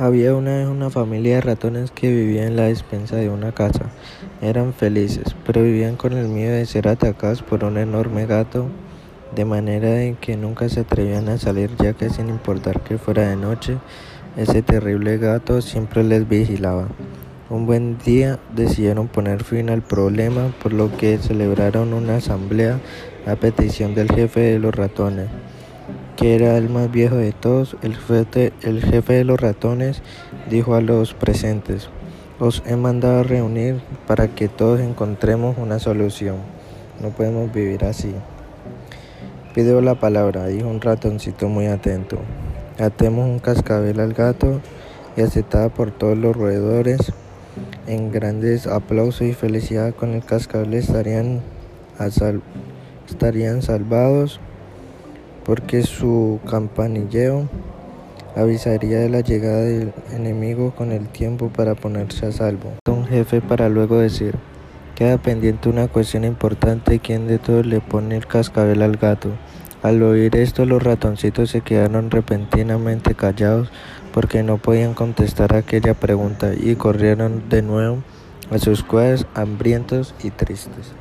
Había una vez una familia de ratones que vivía en la despensa de una casa. Eran felices, pero vivían con el miedo de ser atacados por un enorme gato, de manera que nunca se atrevían a salir ya que sin importar que fuera de noche, ese terrible gato siempre les vigilaba. Un buen día decidieron poner fin al problema, por lo que celebraron una asamblea a petición del jefe de los ratones que era el más viejo de todos, el jefe, de los ratones dijo a los presentes, os he mandado a reunir para que todos encontremos una solución. No podemos vivir así. Pido la palabra, dijo un ratoncito muy atento. Atemos un cascabel al gato y aceptada por todos los roedores. En grandes aplausos y felicidad con el cascabel estarían, estarían salvados porque su campanilleo avisaría de la llegada del enemigo con el tiempo para ponerse a salvo. Un jefe para luego decir, queda pendiente una cuestión importante, ¿quién de todos le pone el cascabel al gato? Al oír esto los ratoncitos se quedaron repentinamente callados porque no podían contestar aquella pregunta y corrieron de nuevo a sus cuevas hambrientos y tristes.